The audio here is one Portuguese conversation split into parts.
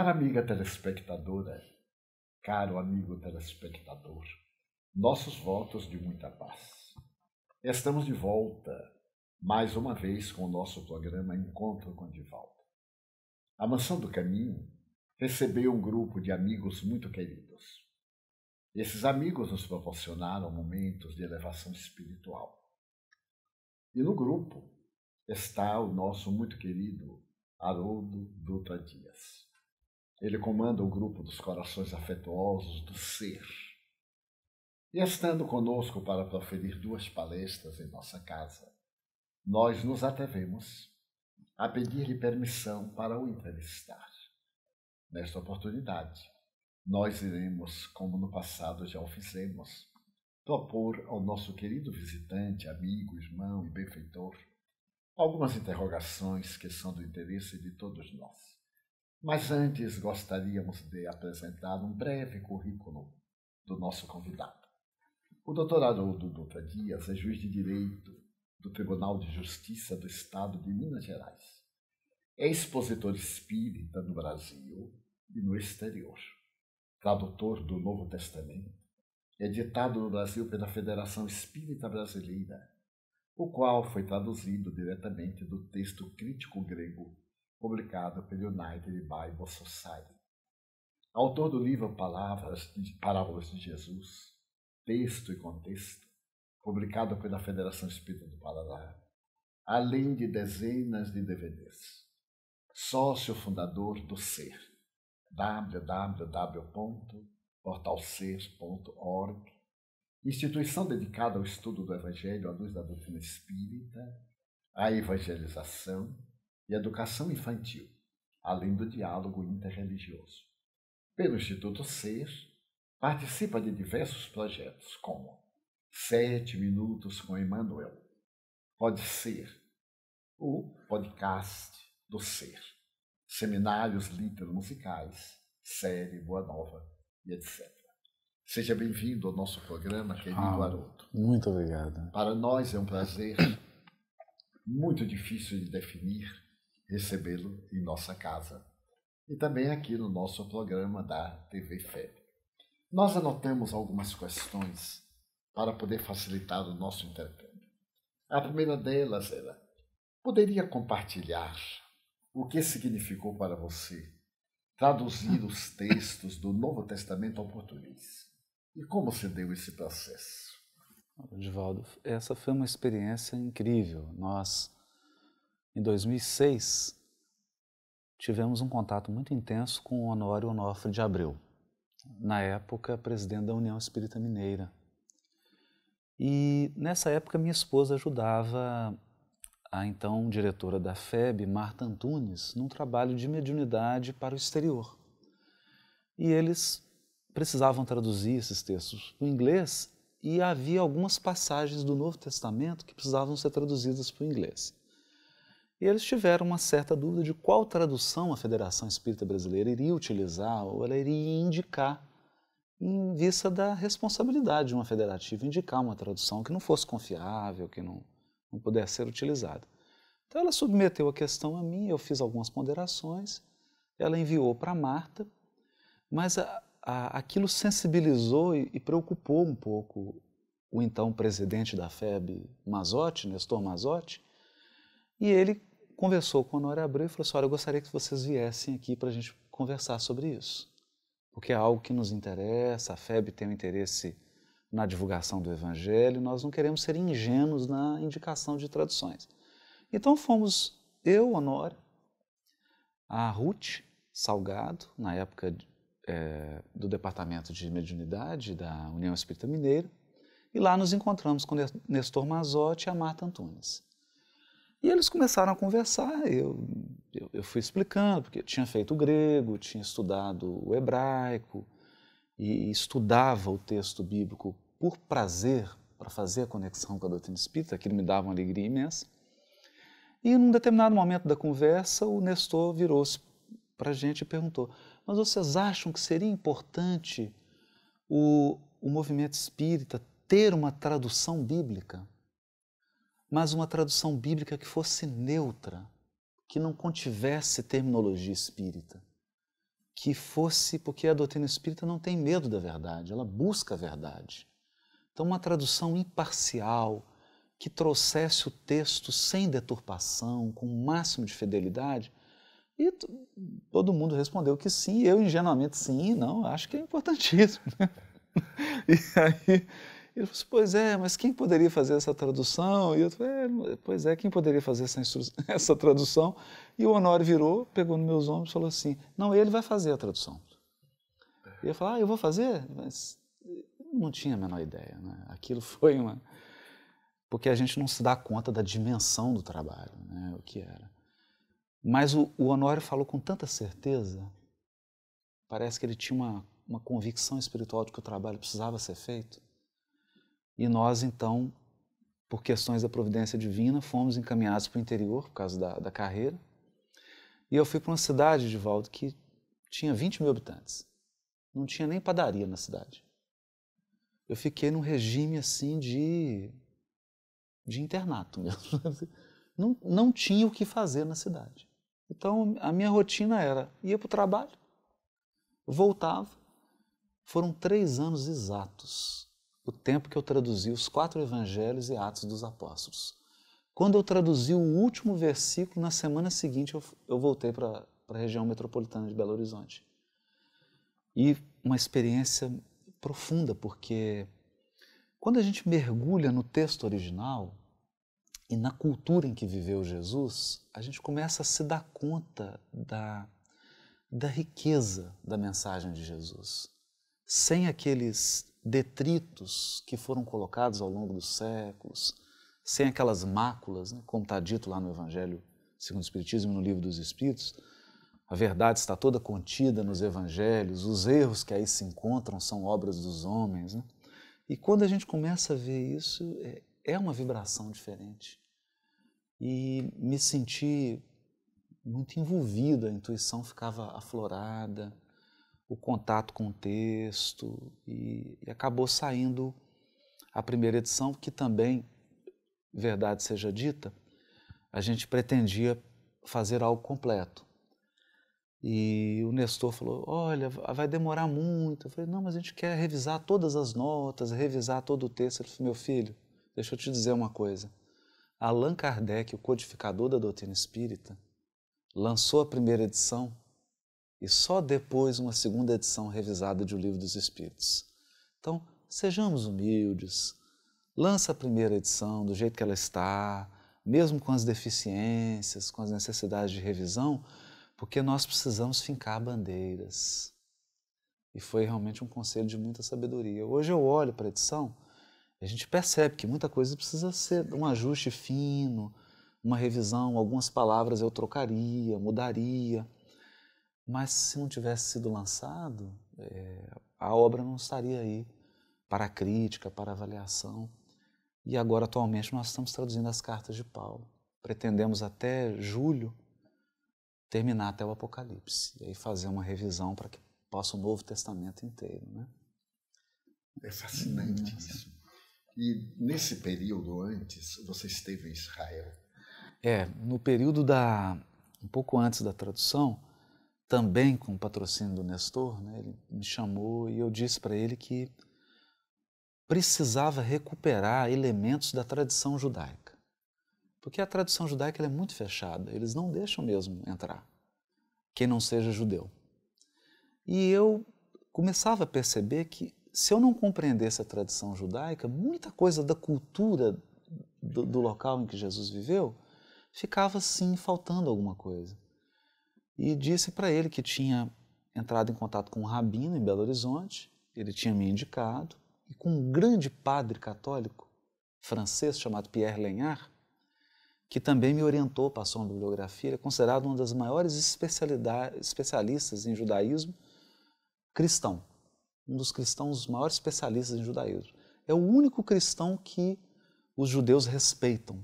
Cara amiga telespectadora, caro amigo telespectador, nossos votos de muita paz. Estamos de volta mais uma vez com o nosso programa Encontro com Divaldo. A Mansão do Caminho recebeu um grupo de amigos muito queridos. Esses amigos nos proporcionaram momentos de elevação espiritual. E no grupo está o nosso muito querido Haroldo Dutra Dias. Ele comanda o grupo dos corações afetuosos do ser. E estando conosco para proferir duas palestras em nossa casa, nós nos atrevemos a pedir-lhe permissão para o entrevistar. Nesta oportunidade, nós iremos, como no passado já o fizemos, propor ao nosso querido visitante, amigo, irmão e benfeitor algumas interrogações que são do interesse de todos nós. Mas antes gostaríamos de apresentar um breve currículo do nosso convidado. O doutor Haroldo Dutra Dias é juiz de direito do Tribunal de Justiça do Estado de Minas Gerais. É expositor espírita no Brasil e no exterior. Tradutor do Novo Testamento, editado no Brasil pela Federação Espírita Brasileira, o qual foi traduzido diretamente do texto crítico grego publicado pelo United Bible Society. Autor do livro Palavras de Parábolas de Jesus, Texto e Contexto, publicado pela Federação Espírita do Paraná, além de dezenas de DVDs. Sócio fundador do Ser, www.portalser.org, instituição dedicada ao estudo do Evangelho à luz da doutrina espírita, à evangelização e educação infantil, além do diálogo interreligioso. Pelo Instituto SER, participa de diversos projetos, como Sete Minutos com Emmanuel, Pode Ser, o podcast do Ser, seminários litero-musicais, série Boa Nova e etc. Seja bem-vindo ao nosso programa, querido ah, Haroldo. Muito obrigado. Para nós é um prazer muito difícil de definir recebê-lo em nossa casa e também aqui no nosso programa da TV FEB. Nós anotamos algumas questões para poder facilitar o nosso intercâmbio. A primeira delas era: poderia compartilhar o que significou para você traduzir os textos do Novo Testamento ao português? E como se deu esse processo? Divaldo, essa foi uma experiência incrível. Nós em 2006, tivemos um contato muito intenso com o Honório Onofre de Abreu, na época presidente da União Espírita Mineira. E nessa época minha esposa ajudava a então diretora da FEB, Marta Antunes, num trabalho de mediunidade para o exterior. E eles precisavam traduzir esses textos para o inglês e havia algumas passagens do Novo Testamento que precisavam ser traduzidas para o inglês. E eles tiveram uma certa dúvida de qual tradução a Federação Espírita Brasileira iria utilizar ou ela iria indicar em vista da responsabilidade de uma federativa indicar uma tradução que não fosse confiável, que não, não pudesse ser utilizada. Então ela submeteu a questão a mim, eu fiz algumas ponderações, ela enviou para Marta, mas a, a, aquilo sensibilizou e, e, preocupou um pouco o então presidente da FEB, Mazotti, Nestor Mazotti, e ele conversou com o Honório Abreu e falou assim, olha, eu gostaria que vocês viessem aqui para a gente conversar sobre isso, porque é algo que nos interessa, a FEB tem um interesse na divulgação do Evangelho, nós não queremos ser ingênuos na indicação de traduções. Então fomos eu, Honório, a Ruth Salgado, na época é, do Departamento de Mediunidade da União Espírita Mineira, e lá nos encontramos com Nestor Mazotti e a Marta Antunes. E eles começaram a conversar, eu, eu, eu, fui explicando, porque eu tinha feito o grego, tinha estudado o hebraico, e estudava o texto bíblico por prazer, para fazer a conexão com a doutrina espírita, aquilo me dava uma alegria imensa. E num determinado momento da conversa, o Nestor virou-se para a gente e perguntou: Mas vocês acham que seria importante o, o movimento espírita ter uma tradução bíblica? Mas uma tradução bíblica que fosse neutra, que não contivesse terminologia espírita. que fosse, porque a doutrina espírita não tem medo da verdade, ela busca a verdade. Então, uma tradução imparcial, que trouxesse o texto sem deturpação, com o máximo de fidelidade, e todo mundo respondeu que sim, eu ingenuamente sim, não, acho que é importantíssimo. e aí ele falou assim, pois é, mas quem poderia fazer essa tradução? E eu falei, é, pois é, quem poderia fazer essa, essa tradução? E o Honório virou, pegou nos meus ombros e falou assim, não, ele vai fazer a tradução. E eu falei, ah, eu vou fazer? Mas não tinha a menor ideia, né? Aquilo foi uma... Porque a gente não se dá conta da dimensão do trabalho, né? O que era. Mas o, o Honório falou com tanta certeza, parece que ele tinha uma, uma convicção espiritual de que o trabalho precisava ser feito, e nós, então, por questões da providência divina, fomos encaminhados para o interior por causa da, da carreira. E eu fui para uma cidade, de volta que tinha 20 mil habitantes. Não tinha nem padaria na cidade. Eu fiquei num regime assim de, de internato mesmo. Não, não tinha o que fazer na cidade. Então a minha rotina era ia para o trabalho, voltava. Foram três anos exatos o tempo que eu traduzi os quatro evangelhos e Atos dos Apóstolos. Quando eu traduzi o último versículo, na semana seguinte eu, eu voltei para a região metropolitana de Belo Horizonte. E uma experiência profunda, porque quando a gente mergulha no texto original e na cultura em que viveu Jesus, a gente começa a se dar conta da, da riqueza da mensagem de Jesus. Sem aqueles detritos que foram colocados ao longo dos séculos, sem aquelas máculas, né, como está dito lá no Evangelho segundo o Espiritismo, no Livro dos Espíritos, a verdade está toda contida nos Evangelhos, os erros que aí se encontram são obras dos homens. Né? E quando a gente começa a ver isso, é, é uma vibração diferente. E me senti muito envolvido, a intuição ficava aflorada, o contato com o texto e, e acabou saindo a primeira edição, que também, verdade seja dita, a gente pretendia fazer algo completo. E o Nestor falou: Olha, vai demorar muito. Eu falei: Não, mas a gente quer revisar todas as notas, revisar todo o texto. Ele falou: Meu filho, deixa eu te dizer uma coisa. Allan Kardec, o codificador da doutrina espírita, lançou a primeira edição e só depois uma segunda edição revisada de O Livro dos Espíritos. Então, sejamos humildes, lança a primeira edição do jeito que ela está, mesmo com as deficiências, com as necessidades de revisão, porque nós precisamos fincar bandeiras. E foi realmente um conselho de muita sabedoria. Hoje eu olho para a edição e a gente percebe que muita coisa precisa ser um ajuste fino, uma revisão, algumas palavras eu trocaria, mudaria. Mas se não tivesse sido lançado, é, a obra não estaria aí para crítica, para avaliação. E agora, atualmente, nós estamos traduzindo as cartas de Paulo. Pretendemos até julho terminar até o Apocalipse. E aí fazer uma revisão para que possa o Novo Testamento inteiro. Né? É fascinante isso. E nesse período antes, você esteve em Israel? É, no período da. um pouco antes da tradução, também com o patrocínio do Nestor, né, ele me chamou e eu disse para ele que precisava recuperar elementos da tradição judaica. Porque a tradição judaica é muito fechada, eles não deixam mesmo entrar quem não seja judeu. E eu começava a perceber que se eu não compreendesse a tradição judaica, muita coisa da cultura do, do local em que Jesus viveu ficava assim faltando alguma coisa e disse para ele que tinha entrado em contato com um rabino em Belo Horizonte, ele tinha me indicado, e com um grande padre católico francês chamado Pierre Lenhard, que também me orientou, passou uma bibliografia, é considerado uma das maiores especialistas em judaísmo cristão, um dos cristãos maiores especialistas em judaísmo. É o único cristão que os judeus respeitam,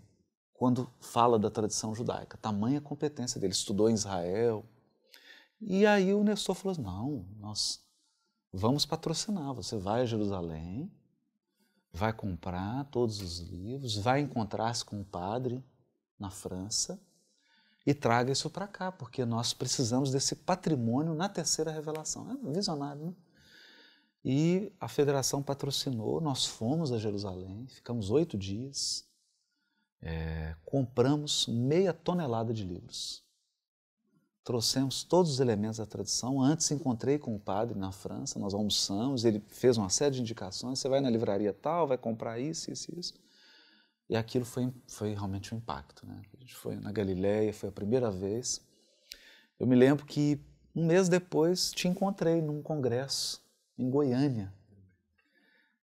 quando fala da tradição judaica. Tamanha competência dele, estudou em Israel. E aí o Nestor falou: não, nós vamos patrocinar. Você vai a Jerusalém, vai comprar todos os livros, vai encontrar-se com o padre na França e traga isso para cá, porque nós precisamos desse patrimônio na terceira revelação. É visionário, né? E a federação patrocinou, nós fomos a Jerusalém, ficamos oito dias, é, compramos meia tonelada de livros. Trouxemos todos os elementos da tradição. Antes encontrei com o padre na França, nós almoçamos, ele fez uma série de indicações. Você vai na livraria tal, vai comprar isso, isso, isso. E aquilo foi, foi realmente um impacto. Né? A gente foi na Galileia, foi a primeira vez. Eu me lembro que um mês depois te encontrei num congresso em Goiânia.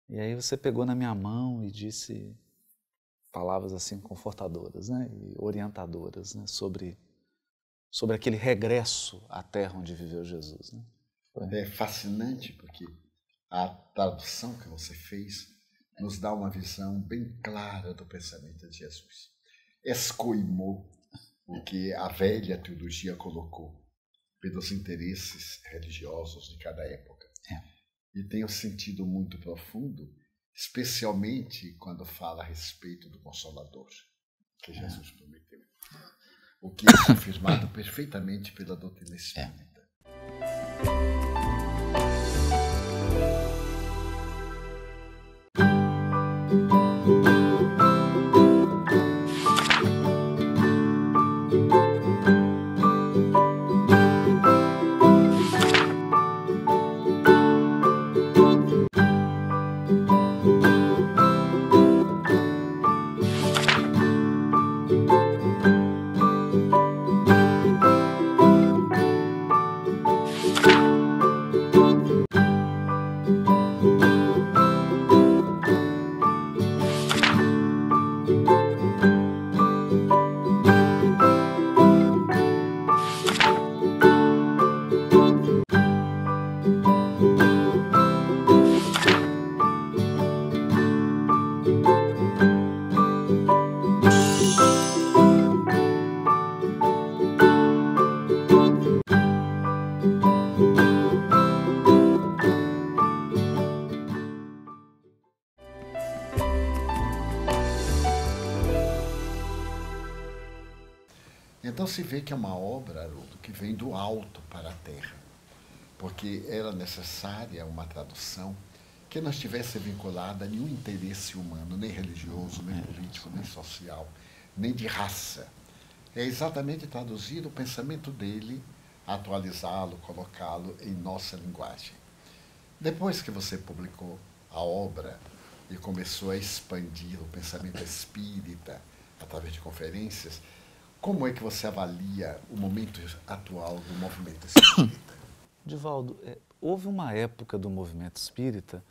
E aí você pegou na minha mão e disse palavras assim confortadoras, né, e orientadoras, né, sobre sobre aquele regresso à terra onde viveu Jesus, né? É fascinante porque a tradução que você fez nos dá uma visão bem clara do pensamento de Jesus. Escoimou o que a velha teologia colocou pelos interesses religiosos de cada época. É e tem um sentido muito profundo, especialmente quando fala a respeito do Consolador, que é. Jesus prometeu. O que é confirmado perfeitamente pela doutrina espírita. É. se vê que é uma obra, Haroldo, que vem do alto para a terra, porque era necessária uma tradução que não estivesse vinculada a nenhum interesse humano, nem religioso, nem político, nem social, nem de raça. É exatamente traduzir o pensamento dele, atualizá-lo, colocá-lo em nossa linguagem. Depois que você publicou a obra e começou a expandir o pensamento espírita através de conferências, como é que você avalia o momento atual do movimento espírita? Divaldo, é, houve uma época do movimento espírita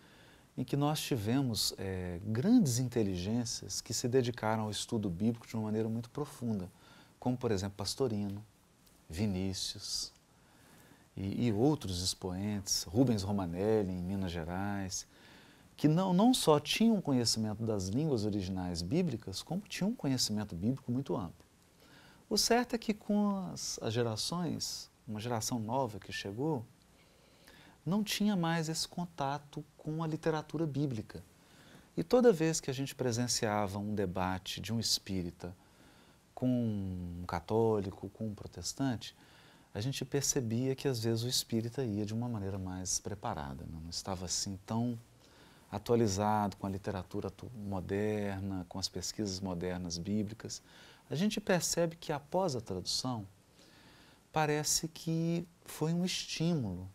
em que nós tivemos é, grandes inteligências que se dedicaram ao estudo bíblico de uma maneira muito profunda, como, por exemplo, Pastorino, Vinícius e, e outros expoentes, Rubens Romanelli, em Minas Gerais, que não, não só tinham conhecimento das línguas originais bíblicas, como tinham um conhecimento bíblico muito amplo. O certo é que com as, as gerações, uma geração nova que chegou, não tinha mais esse contato com a literatura bíblica. E toda vez que a gente presenciava um debate de um espírita com um católico, com um protestante, a gente percebia que às vezes o espírita ia de uma maneira mais preparada, não estava assim tão atualizado com a literatura moderna, com as pesquisas modernas bíblicas a gente percebe que após a tradução, parece que foi um estímulo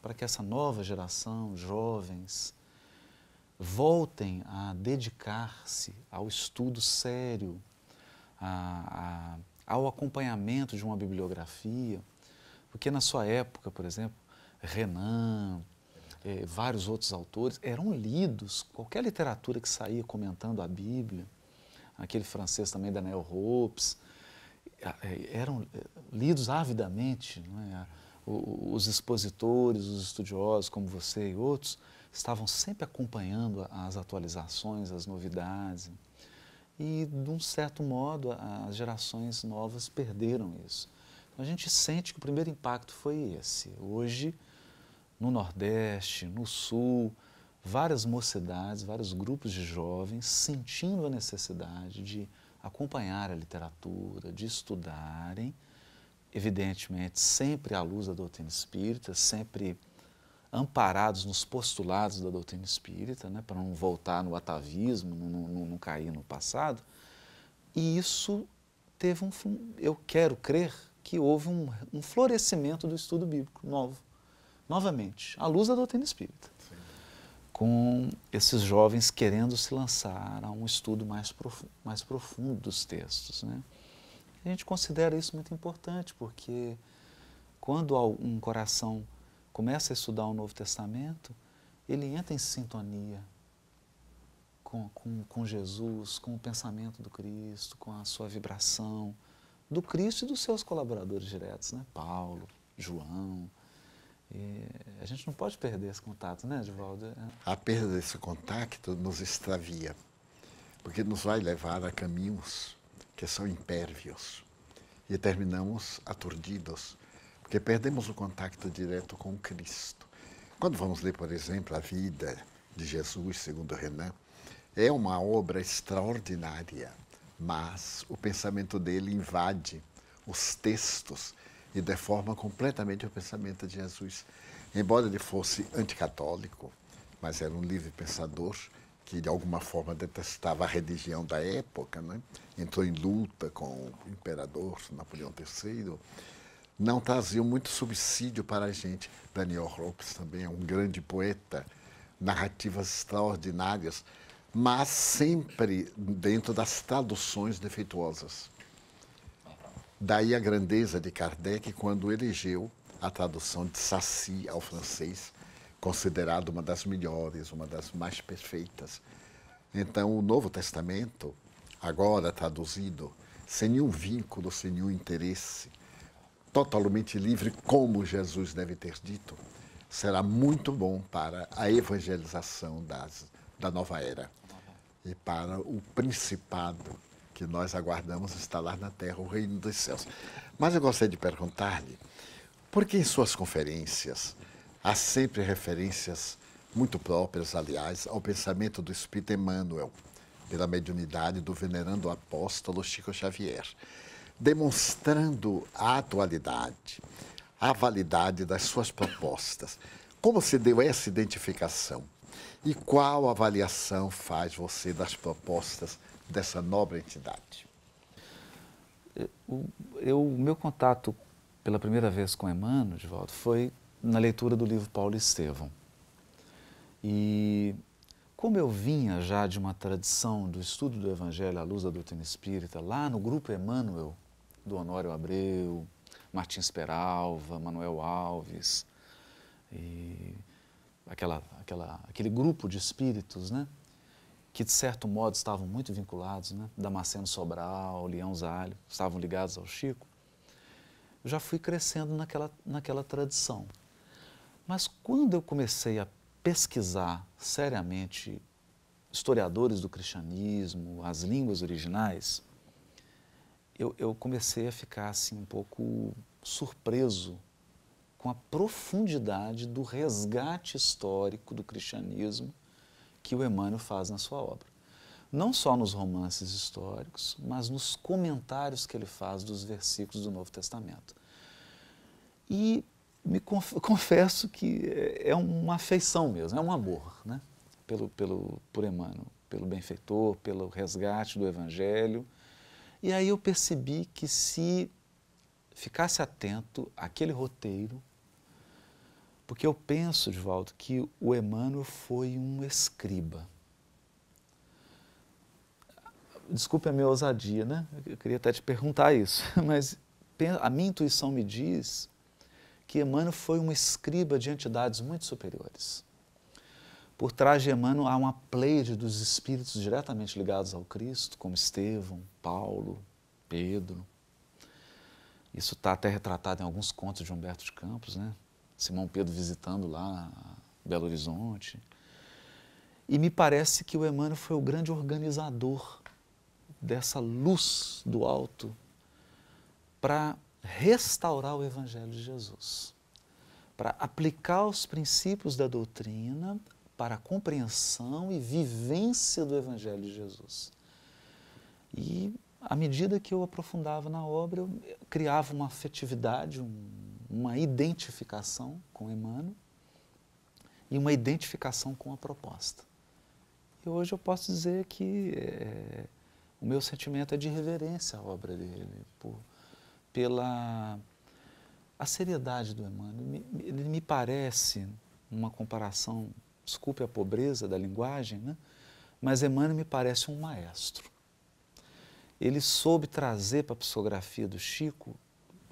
para que essa nova geração, jovens, voltem a dedicar-se ao estudo sério, a, a, ao acompanhamento de uma bibliografia, porque na sua época, por exemplo, Renan, eh, vários outros autores eram lidos, qualquer literatura que saía comentando a Bíblia, aquele francês também, Daniel Hopes, é, eram é, lidos avidamente. É? Os expositores, os estudiosos como você e outros, estavam sempre acompanhando as atualizações, as novidades. E, de um certo modo, as gerações novas perderam isso. Então, a gente sente que o primeiro impacto foi esse. Hoje, no Nordeste, no Sul, várias mocidades, vários grupos de jovens sentindo a necessidade de acompanhar a literatura, de estudarem evidentemente, sempre à luz da doutrina espírita, sempre amparados nos postulados da doutrina espírita, né, para não voltar no atavismo, não, não, não cair no passado. E isso teve um. Eu quero crer que houve um, um florescimento do estudo bíblico novo, novamente, à luz da doutrina espírita. Com esses jovens querendo se lançar a um estudo mais, profundo, mais profundo dos textos. Né? A gente considera isso muito importante, porque quando um coração começa a estudar o Novo Testamento, ele entra em sintonia com, com, com Jesus, com o pensamento do Cristo, com a sua vibração do Cristo e dos seus colaboradores diretos, né? Paulo, João. E a gente não pode perder esse contato, né, Edivaldo? É. A perda desse contato nos extravia, porque nos vai levar a caminhos que são impérvios e terminamos aturdidos porque perdemos o contato direto com Cristo. Quando vamos ler, por exemplo, a vida de Jesus, segundo Renan, é uma obra extraordinária, mas o pensamento dele invade os textos e deforma completamente o pensamento de Jesus. Embora ele fosse anticatólico, mas era um livre pensador que de alguma forma detestava a religião da época, né? entrou em luta com o imperador Napoleão III não traziam muito subsídio para a gente. Daniel Hopes também é um grande poeta, narrativas extraordinárias, mas sempre dentro das traduções defeituosas. Daí a grandeza de Kardec quando elegeu a tradução de Saci ao francês, considerada uma das melhores, uma das mais perfeitas. Então, o Novo Testamento, agora traduzido, sem nenhum vínculo, sem nenhum interesse, totalmente livre, como Jesus deve ter dito, será muito bom para a evangelização das, da nova era e para o principado que nós aguardamos instalar na terra, o reino dos céus. Mas eu gostaria de perguntar-lhe, por que em suas conferências há sempre referências muito próprias, aliás, ao pensamento do Espírito Emmanuel, pela mediunidade do venerando apóstolo Chico Xavier? demonstrando a atualidade, a validade das suas propostas. Como se deu essa identificação? E qual avaliação faz você das propostas dessa nobre entidade? O meu contato pela primeira vez com Emmanuel, de volta, foi na leitura do livro Paulo Estevão. E como eu vinha já de uma tradição do estudo do Evangelho à luz da doutrina espírita, lá no grupo Emmanuel, do Honório Abreu, Martins Peralva, Manuel Alves, e aquela, aquela, aquele grupo de espíritos, né? Que de certo modo estavam muito vinculados, né? Damasceno Sobral, Leão Zalho, estavam ligados ao Chico, eu já fui crescendo naquela, naquela tradição. Mas quando eu comecei a pesquisar seriamente historiadores do cristianismo, as línguas originais, eu, eu comecei a ficar assim um pouco surpreso com a profundidade do resgate histórico do cristianismo que o Emmanuel faz na sua obra. Não só nos romances históricos, mas nos comentários que ele faz dos versículos do Novo Testamento. E me confesso que é uma afeição mesmo, é um amor, né? Pelo, pelo, por Emmanuel, pelo benfeitor, pelo resgate do Evangelho e aí eu percebi que se ficasse atento àquele roteiro, porque eu penso, volta que o Emmanuel foi um escriba. Desculpe a minha ousadia, né? Eu queria até te perguntar isso, mas a minha intuição me diz que Emmanuel foi um escriba de entidades muito superiores. Por trás de Emmanuel há uma pleide dos espíritos diretamente ligados ao Cristo, como Estevão, Paulo, Pedro. Isso está até retratado em alguns contos de Humberto de Campos, né? Simão Pedro visitando lá Belo Horizonte. E me parece que o Emmanuel foi o grande organizador dessa luz do alto para restaurar o Evangelho de Jesus, para aplicar os princípios da doutrina para a compreensão e vivência do Evangelho de Jesus. E à medida que eu aprofundava na obra, eu criava uma afetividade, um, uma identificação com Emmanuel e uma identificação com a proposta. E hoje eu posso dizer que é, o meu sentimento é de reverência à obra dele, por, pela a seriedade do Emmanuel. Ele me parece, uma comparação, desculpe a pobreza da linguagem, né? mas Emmanuel me parece um maestro. Ele soube trazer para a psicografia do Chico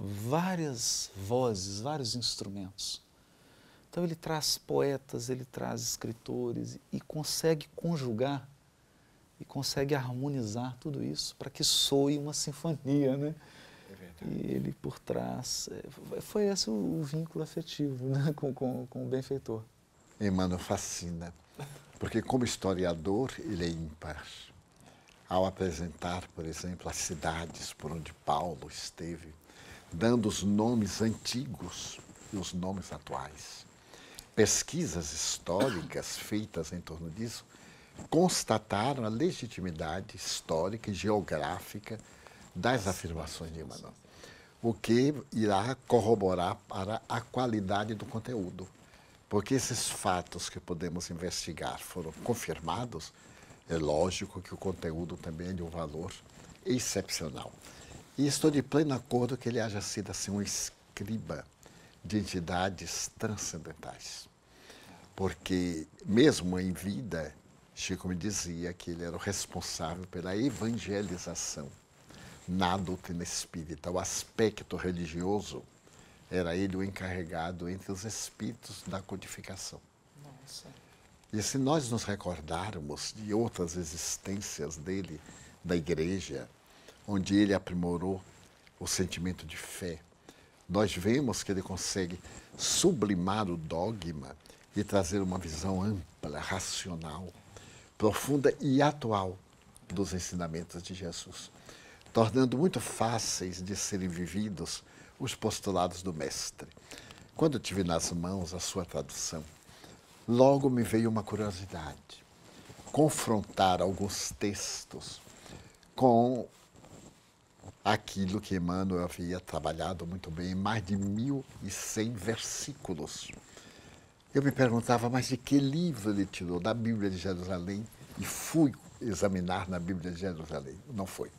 várias vozes, vários instrumentos. Então ele traz poetas, ele traz escritores e consegue conjugar e consegue harmonizar tudo isso para que soe uma sinfonia, né? É e ele por trás, é, foi esse o, o vínculo afetivo né? com, com, com o benfeitor. Emmanuel fascina, porque como historiador ele é ímpar. Ao apresentar, por exemplo, as cidades por onde Paulo esteve, dando os nomes antigos e os nomes atuais. Pesquisas históricas feitas em torno disso constataram a legitimidade histórica e geográfica das afirmações de Emmanuel, o que irá corroborar para a qualidade do conteúdo. Porque esses fatos que podemos investigar foram confirmados, é lógico que o conteúdo também é de um valor excepcional. E estou de pleno acordo que ele haja sido assim um escriba de entidades transcendentais. Porque, mesmo em vida, Chico me dizia que ele era o responsável pela evangelização na doutrina espírita. O aspecto religioso era ele o encarregado entre os espíritos da codificação. Nossa. E se nós nos recordarmos de outras existências dele, da igreja, onde ele aprimorou o sentimento de fé, nós vemos que ele consegue sublimar o dogma e trazer uma visão ampla, racional, profunda e atual dos ensinamentos de Jesus, tornando muito fáceis de serem vividos os postulados do Mestre. Quando tive nas mãos a sua tradução, logo me veio uma curiosidade: confrontar alguns textos com aquilo que Emmanuel havia trabalhado muito bem, mais de 1.100 versículos. Eu me perguntava, mas de que livro ele tirou? Da Bíblia de Jerusalém? E fui examinar na Bíblia de Jerusalém. Não foi.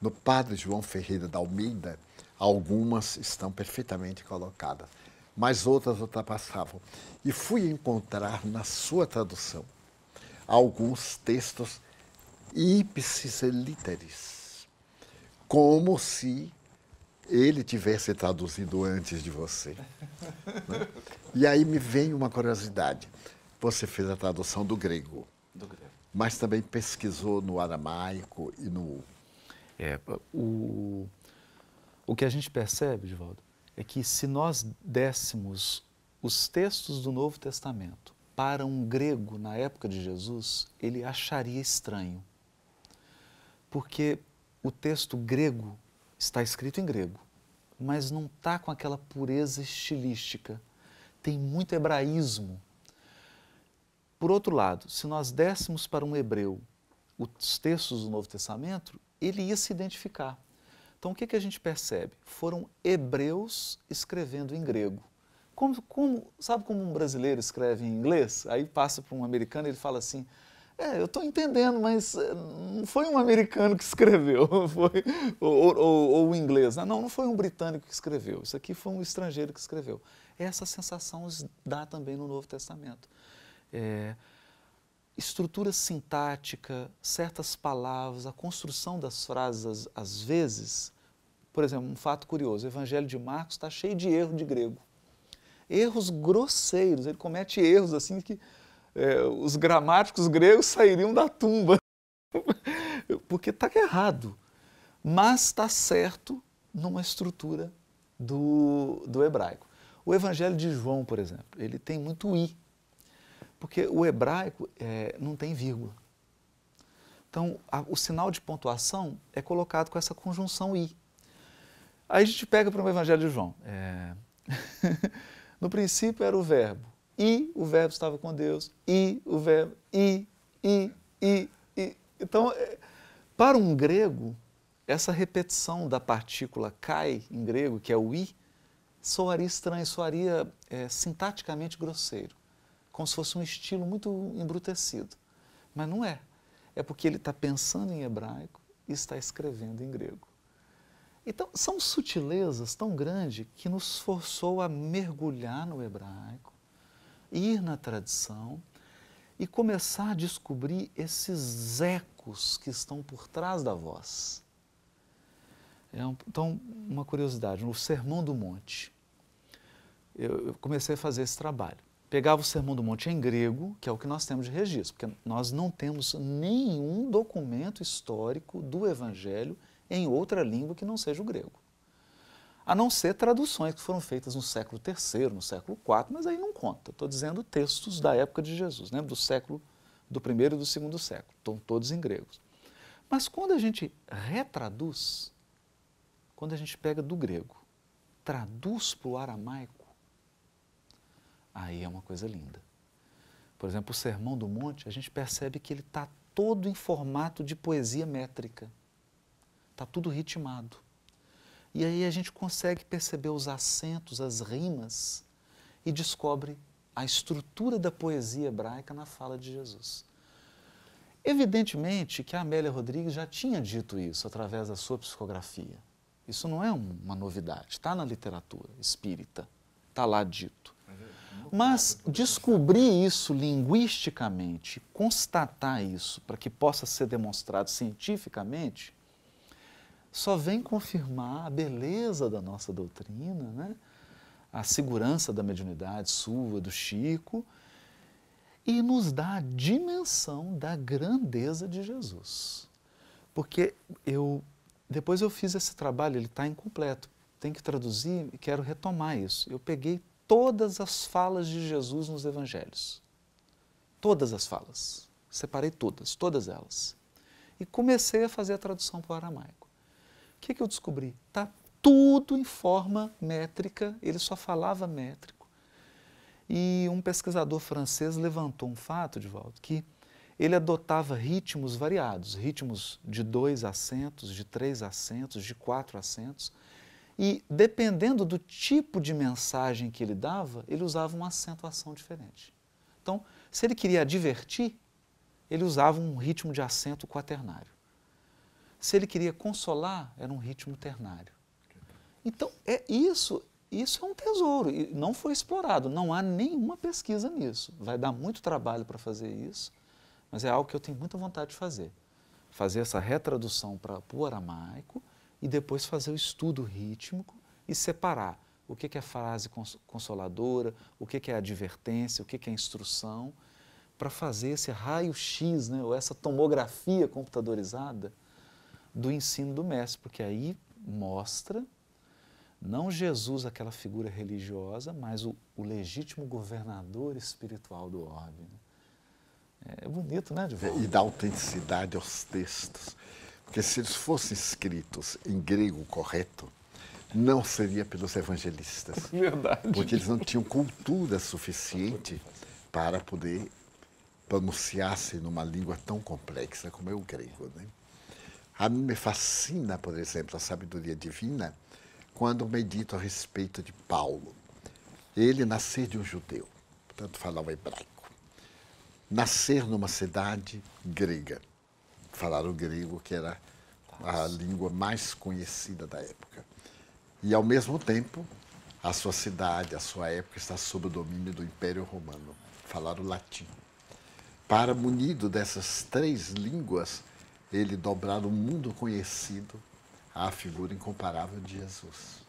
No Padre João Ferreira da Almeida, algumas estão perfeitamente colocadas, mas outras ultrapassavam. E fui encontrar na sua tradução alguns textos ipsis literis como se ele tivesse traduzido antes de você. Né? E aí me vem uma curiosidade. Você fez a tradução do grego, do grego. mas também pesquisou no aramaico e no. É, o, o que a gente percebe, Divaldo, é que se nós dessemos os textos do Novo Testamento para um grego na época de Jesus, ele acharia estranho. Porque o texto grego está escrito em grego, mas não está com aquela pureza estilística. Tem muito hebraísmo. Por outro lado, se nós dessemos para um hebreu os textos do Novo Testamento, ele ia se identificar. Então, o que, que a gente percebe? Foram hebreus escrevendo em grego. Como, como, sabe como um brasileiro escreve em inglês? Aí passa para um americano e ele fala assim: é, eu estou entendendo, mas eh, não foi um americano que escreveu, foi, ou, ou, ou um inglês. Não, não foi um britânico que escreveu, isso aqui foi um estrangeiro que escreveu. Essa sensação dá também no Novo Testamento. É, estrutura sintática, certas palavras, a construção das frases, às vezes, por exemplo, um fato curioso, o Evangelho de Marcos está cheio de erro de grego. Erros grosseiros, ele comete erros assim que é, os gramáticos gregos sairiam da tumba, porque está errado, mas está certo numa estrutura do, do hebraico. O Evangelho de João, por exemplo, ele tem muito i, porque o hebraico é, não tem vírgula. Então, a, o sinal de pontuação é colocado com essa conjunção i. Aí a gente pega para o Evangelho de João. É... no princípio era o verbo, e o verbo estava com Deus, e o verbo, e, e, e, e. Então, é, para um grego, essa repetição da partícula kai em grego, que é o i, soaria estranho, soaria é, sintaticamente grosseiro, como se fosse um estilo muito embrutecido. Mas não é. É porque ele está pensando em hebraico e está escrevendo em grego. Então, são sutilezas tão grandes que nos forçou a mergulhar no hebraico, ir na tradição e começar a descobrir esses ecos que estão por trás da voz. É um, então, uma curiosidade, no Sermão do Monte, eu, eu comecei a fazer esse trabalho. Pegava o Sermão do Monte em grego, que é o que nós temos de registro, porque nós não temos nenhum documento histórico do Evangelho em outra língua que não seja o grego. A não ser traduções que foram feitas no século III, no século IV, mas aí não conta. Estou dizendo textos da época de Jesus, né? do século do primeiro e do segundo século. Estão todos em gregos. Mas quando a gente retraduz, quando a gente pega do grego, traduz para o aramaico, aí é uma coisa linda. Por exemplo, o Sermão do Monte, a gente percebe que ele está todo em formato de poesia métrica. Está tudo ritmado. E aí a gente consegue perceber os acentos, as rimas e descobre a estrutura da poesia hebraica na fala de Jesus. Evidentemente que a Amélia Rodrigues já tinha dito isso através da sua psicografia. Isso não é uma novidade, está na literatura espírita, está lá dito. Mas descobrir isso linguisticamente, constatar isso para que possa ser demonstrado cientificamente, só vem confirmar a beleza da nossa doutrina, né? a segurança da mediunidade sua, do Chico, e nos dá a dimensão da grandeza de Jesus. Porque eu depois eu fiz esse trabalho, ele está incompleto, tem que traduzir e quero retomar isso. Eu peguei todas as falas de Jesus nos evangelhos. Todas as falas. Separei todas, todas elas. E comecei a fazer a tradução para o aramaico que, que eu descobri? Está tudo em forma métrica, ele só falava métrico. E um pesquisador francês levantou um fato, de volta, que ele adotava ritmos variados, ritmos de dois acentos, de três acentos, de quatro acentos, e dependendo do tipo de mensagem que ele dava, ele usava uma acentuação diferente. Então, se ele queria divertir, ele usava um ritmo de acento quaternário. Se ele queria consolar, era um ritmo ternário. Então, é isso, isso é um tesouro e não foi explorado, não há nenhuma pesquisa nisso. Vai dar muito trabalho para fazer isso, mas é algo que eu tenho muita vontade de fazer. Fazer essa retradução para o aramaico e depois fazer o estudo rítmico e separar o que é frase consoladora, o que é advertência, o que é instrução, para fazer esse raio-x, né, ou essa tomografia computadorizada do ensino do mestre, porque aí mostra não Jesus, aquela figura religiosa, mas o, o legítimo governador espiritual do orbe. Né? É bonito, né, Divaldo? E dá autenticidade aos textos. Porque se eles fossem escritos em grego correto, não seria pelos evangelistas. Verdade. Porque eles não tinham cultura suficiente para poder pronunciar-se numa língua tão complexa como é o grego. Né? A mim me fascina, por exemplo, a sabedoria divina quando medito a respeito de Paulo. Ele nascer de um judeu, portanto falava hebraico. Nascer numa cidade grega, falar o grego, que era a língua mais conhecida da época. E, ao mesmo tempo, a sua cidade, a sua época está sob o domínio do Império Romano, falar o latim. Para, munido dessas três línguas, ele dobrar o mundo conhecido à figura incomparável de Jesus.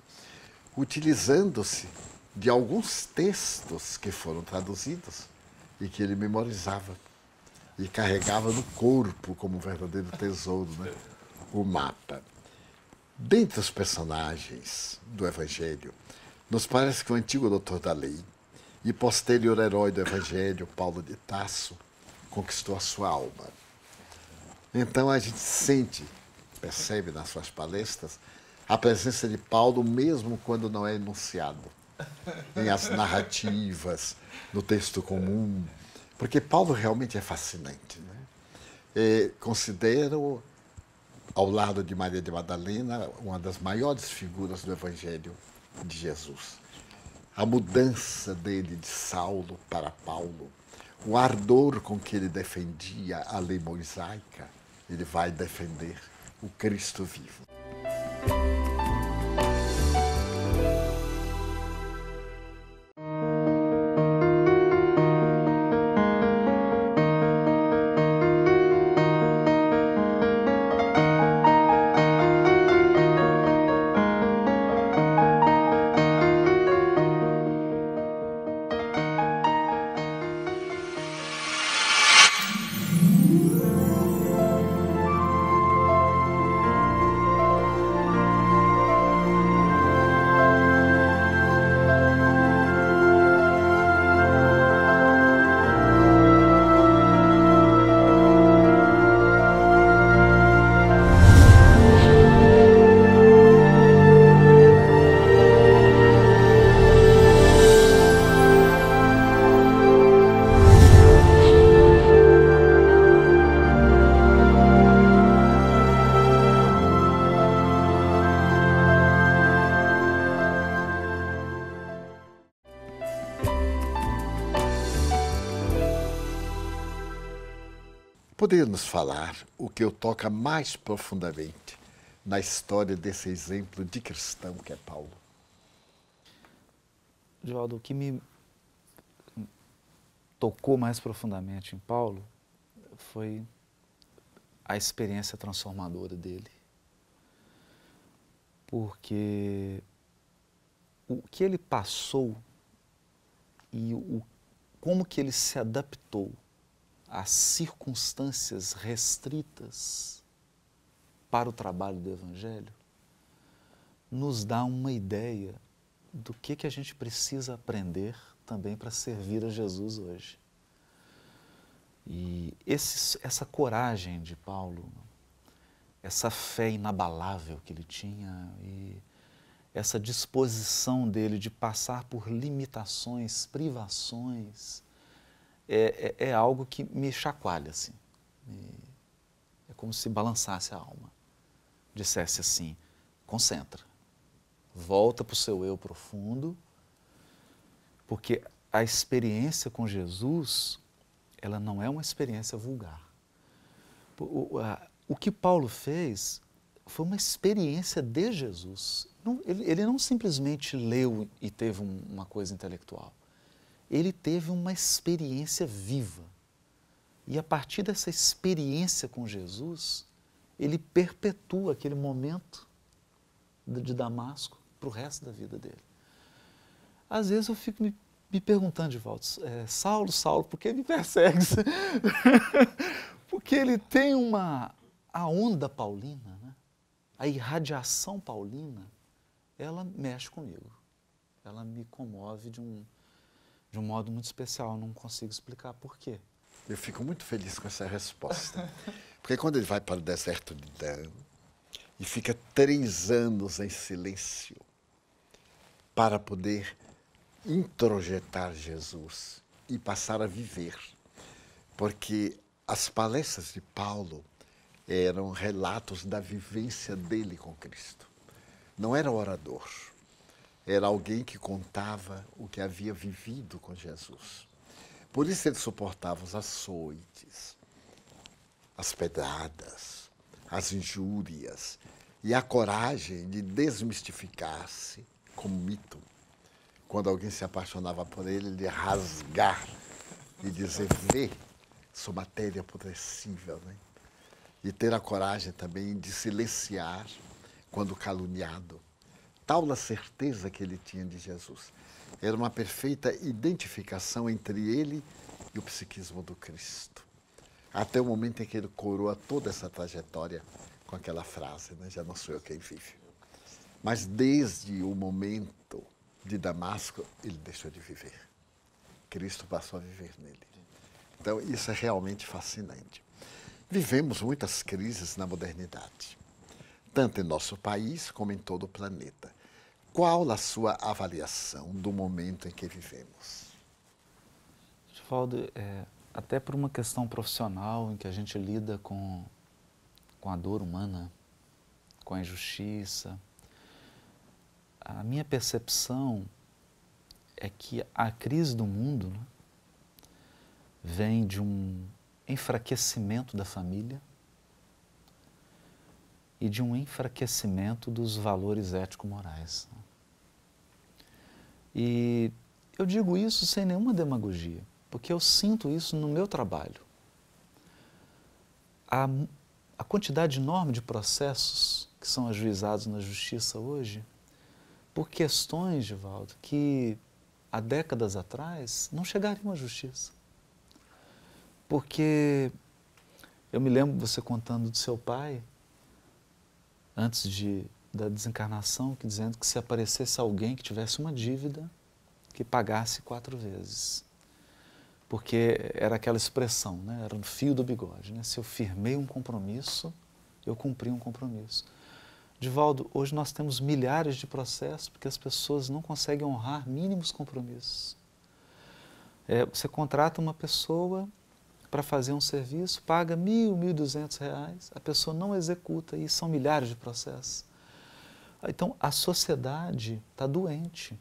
Utilizando-se de alguns textos que foram traduzidos e que ele memorizava e carregava no corpo como um verdadeiro tesouro, né? o mapa. Dentre os personagens do Evangelho, nos parece que o antigo doutor da lei e posterior herói do Evangelho, Paulo de Tasso, conquistou a sua alma então a gente sente, percebe nas suas palestras, a presença de Paulo mesmo quando não é enunciado, em as narrativas, no texto comum, porque Paulo realmente é fascinante. Né? E considero ao lado de Maria de Madalena, uma das maiores figuras do Evangelho de Jesus. A mudança dele de Saulo para Paulo, o ardor com que ele defendia a lei mosaica, ele vai defender o Cristo vivo. Nos falar o que o toca mais profundamente na história desse exemplo de cristão que é Paulo? Joaldo, o que me tocou mais profundamente em Paulo foi a experiência transformadora dele. Porque o que ele passou e o, como que ele se adaptou as circunstâncias restritas para o trabalho do Evangelho, nos dá uma ideia do que, que a gente precisa aprender também para servir a Jesus hoje. E esse, essa coragem de Paulo, essa fé inabalável que ele tinha e essa disposição dele de passar por limitações, privações, é, é, é algo que me chacoalha, assim. É como se balançasse a alma. Dissesse assim, concentra, volta para o seu eu profundo, porque a experiência com Jesus, ela não é uma experiência vulgar. O, a, o que Paulo fez foi uma experiência de Jesus. Não, ele, ele, não simplesmente leu e teve um, uma coisa intelectual ele teve uma experiência viva. E a partir dessa experiência com Jesus, ele perpetua aquele momento de Damasco para o resto da vida dele. Às vezes eu fico me, me perguntando de volta, é, Saulo, Saulo, por que me persegues? Porque ele tem uma a onda paulina, né? a irradiação paulina, ela mexe comigo. Ela me comove de um, de um modo muito especial. Não consigo explicar por quê. Eu fico muito feliz com essa resposta. Porque quando ele vai para o deserto de Dan e fica três anos em silêncio para poder introjetar Jesus e passar a viver. Porque as palestras de Paulo eram relatos da vivência dele com Cristo. Não era orador era alguém que contava o que havia vivido com Jesus. Por isso ele suportava os açoites, as pedradas, as injúrias e a coragem de desmistificar-se como mito. Quando alguém se apaixonava por ele, de rasgar e dizer: vê, sua matéria apodrecível. Né? E ter a coragem também de silenciar quando caluniado tal a certeza que ele tinha de Jesus. Era uma perfeita identificação entre ele e o psiquismo do Cristo. Até o momento em que ele coroa toda essa trajetória com aquela frase, né? já não sou eu quem vive. Mas desde o momento de Damasco, ele deixou de viver. Cristo passou a viver nele. Então, isso é realmente fascinante. Vivemos muitas crises na modernidade tanto em nosso país como em todo o planeta. Qual a sua avaliação do momento em que vivemos? Valdo, é, até por uma questão profissional em que a gente lida com, com a dor humana, com a injustiça. A minha percepção é que a crise do mundo né, vem de um enfraquecimento da família e de um enfraquecimento dos valores ético-morais. Né. E eu digo isso sem nenhuma demagogia, porque eu sinto isso no meu trabalho. A, a quantidade enorme de processos que são ajuizados na justiça hoje, por questões, Givaldo, que há décadas atrás não chegariam à justiça. Porque eu me lembro você contando do seu pai, antes de, da desencarnação, que dizendo que se aparecesse alguém que tivesse uma dívida, que pagasse quatro vezes. Porque era aquela expressão, né? era no fio do bigode. Né? Se eu firmei um compromisso, eu cumpri um compromisso. Divaldo, hoje nós temos milhares de processos porque as pessoas não conseguem honrar mínimos compromissos. É, você contrata uma pessoa para fazer um serviço, paga mil, mil duzentos reais, a pessoa não executa e são milhares de processos. Então a sociedade está doente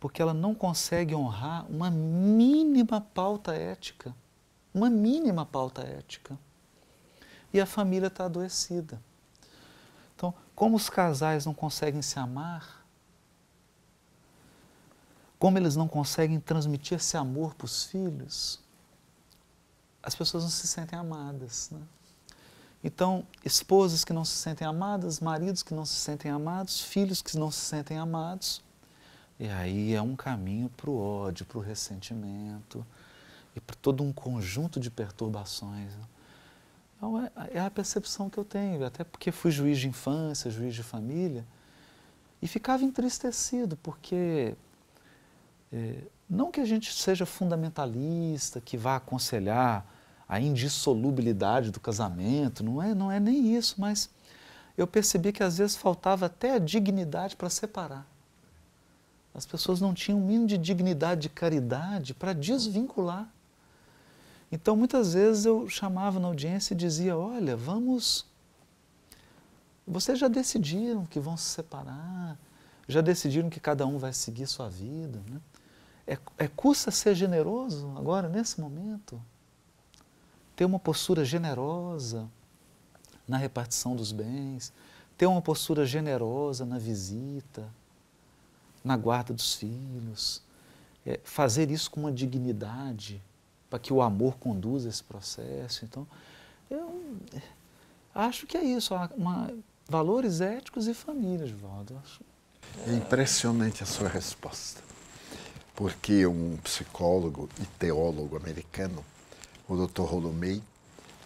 porque ela não consegue honrar uma mínima pauta ética. Uma mínima pauta ética. E a família está adoecida. Então, como os casais não conseguem se amar, como eles não conseguem transmitir esse amor para os filhos, as pessoas não se sentem amadas. Né? Então, esposas que não se sentem amadas, maridos que não se sentem amados, filhos que não se sentem amados, e aí é um caminho para o ódio, para o ressentimento e para todo um conjunto de perturbações. Né? Então, é, é, a percepção que eu tenho, até porque fui juiz de infância, juiz de família, e ficava entristecido, porque é, não que a gente seja fundamentalista, que vá aconselhar a indissolubilidade do casamento, não é, não é nem isso, mas eu percebi que às vezes faltava até a dignidade para separar. As pessoas não tinham um mínimo de dignidade, de caridade para desvincular. Então, muitas vezes eu chamava na audiência e dizia: Olha, vamos. Vocês já decidiram que vão se separar, já decidiram que cada um vai seguir sua vida. Né? É, é custa ser generoso agora, nesse momento. Ter uma postura generosa na repartição dos bens, ter uma postura generosa na visita na guarda dos filhos, é, fazer isso com uma dignidade, para que o amor conduza esse processo. Então, eu acho que é isso, uma, valores éticos e família, Valdo. É impressionante a sua resposta, porque um psicólogo e teólogo americano, o Dr. Rolomei,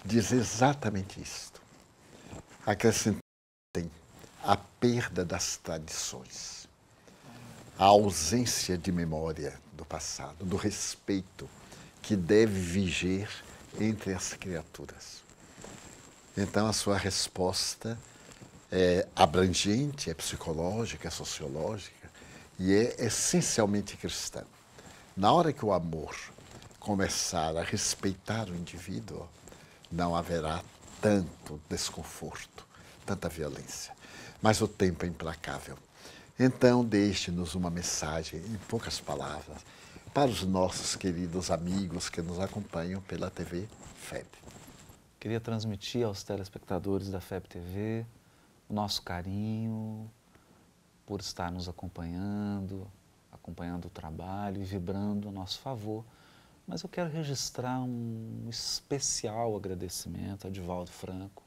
diz exatamente isto. Acrescentem a perda das tradições a ausência de memória do passado, do respeito que deve viger entre as criaturas. Então, a sua resposta é abrangente, é psicológica, é sociológica e é essencialmente cristã. Na hora que o amor começar a respeitar o indivíduo, não haverá tanto desconforto, tanta violência. Mas o tempo é implacável. Então, deixe-nos uma mensagem, em poucas palavras, para os nossos queridos amigos que nos acompanham pela TV FEB. Queria transmitir aos telespectadores da FEB TV o nosso carinho por estar nos acompanhando, acompanhando o trabalho e vibrando a nosso favor. Mas eu quero registrar um especial agradecimento a Divaldo Franco,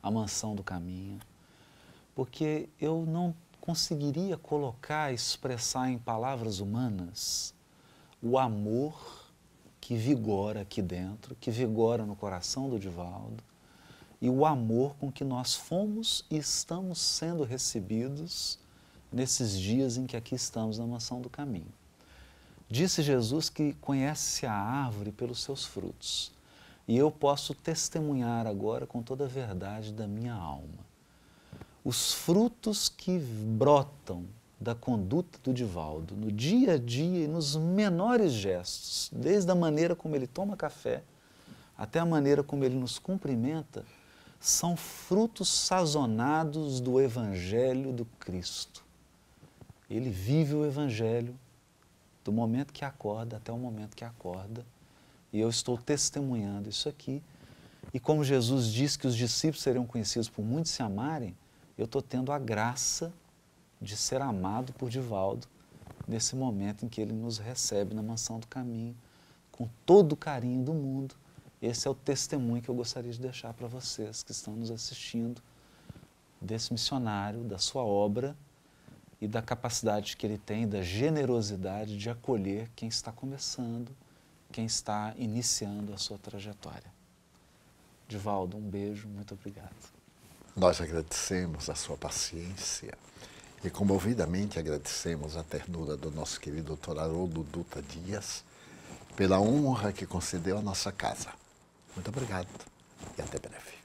a Mansão do Caminho, porque eu não conseguiria colocar, expressar em palavras humanas o amor que vigora aqui dentro, que vigora no coração do Divaldo, e o amor com que nós fomos e estamos sendo recebidos nesses dias em que aqui estamos na mansão do caminho. Disse Jesus que conhece a árvore pelos seus frutos, e eu posso testemunhar agora com toda a verdade da minha alma os frutos que brotam da conduta do Divaldo no dia a dia e nos menores gestos, desde a maneira como ele toma café até a maneira como ele nos cumprimenta, são frutos sazonados do Evangelho do Cristo. Ele vive o Evangelho do momento que acorda até o momento que acorda. E eu estou testemunhando isso aqui. E como Jesus disse que os discípulos seriam conhecidos por muitos se amarem, eu estou tendo a graça de ser amado por Divaldo nesse momento em que ele nos recebe na mansão do caminho, com todo o carinho do mundo. Esse é o testemunho que eu gostaria de deixar para vocês que estão nos assistindo desse missionário, da sua obra e da capacidade que ele tem, da generosidade de acolher quem está começando, quem está iniciando a sua trajetória. Divaldo, um beijo, muito obrigado. Nós agradecemos a sua paciência e comovidamente agradecemos a ternura do nosso querido doutor Haroldo Duta Dias pela honra que concedeu à nossa casa. Muito obrigado e até breve.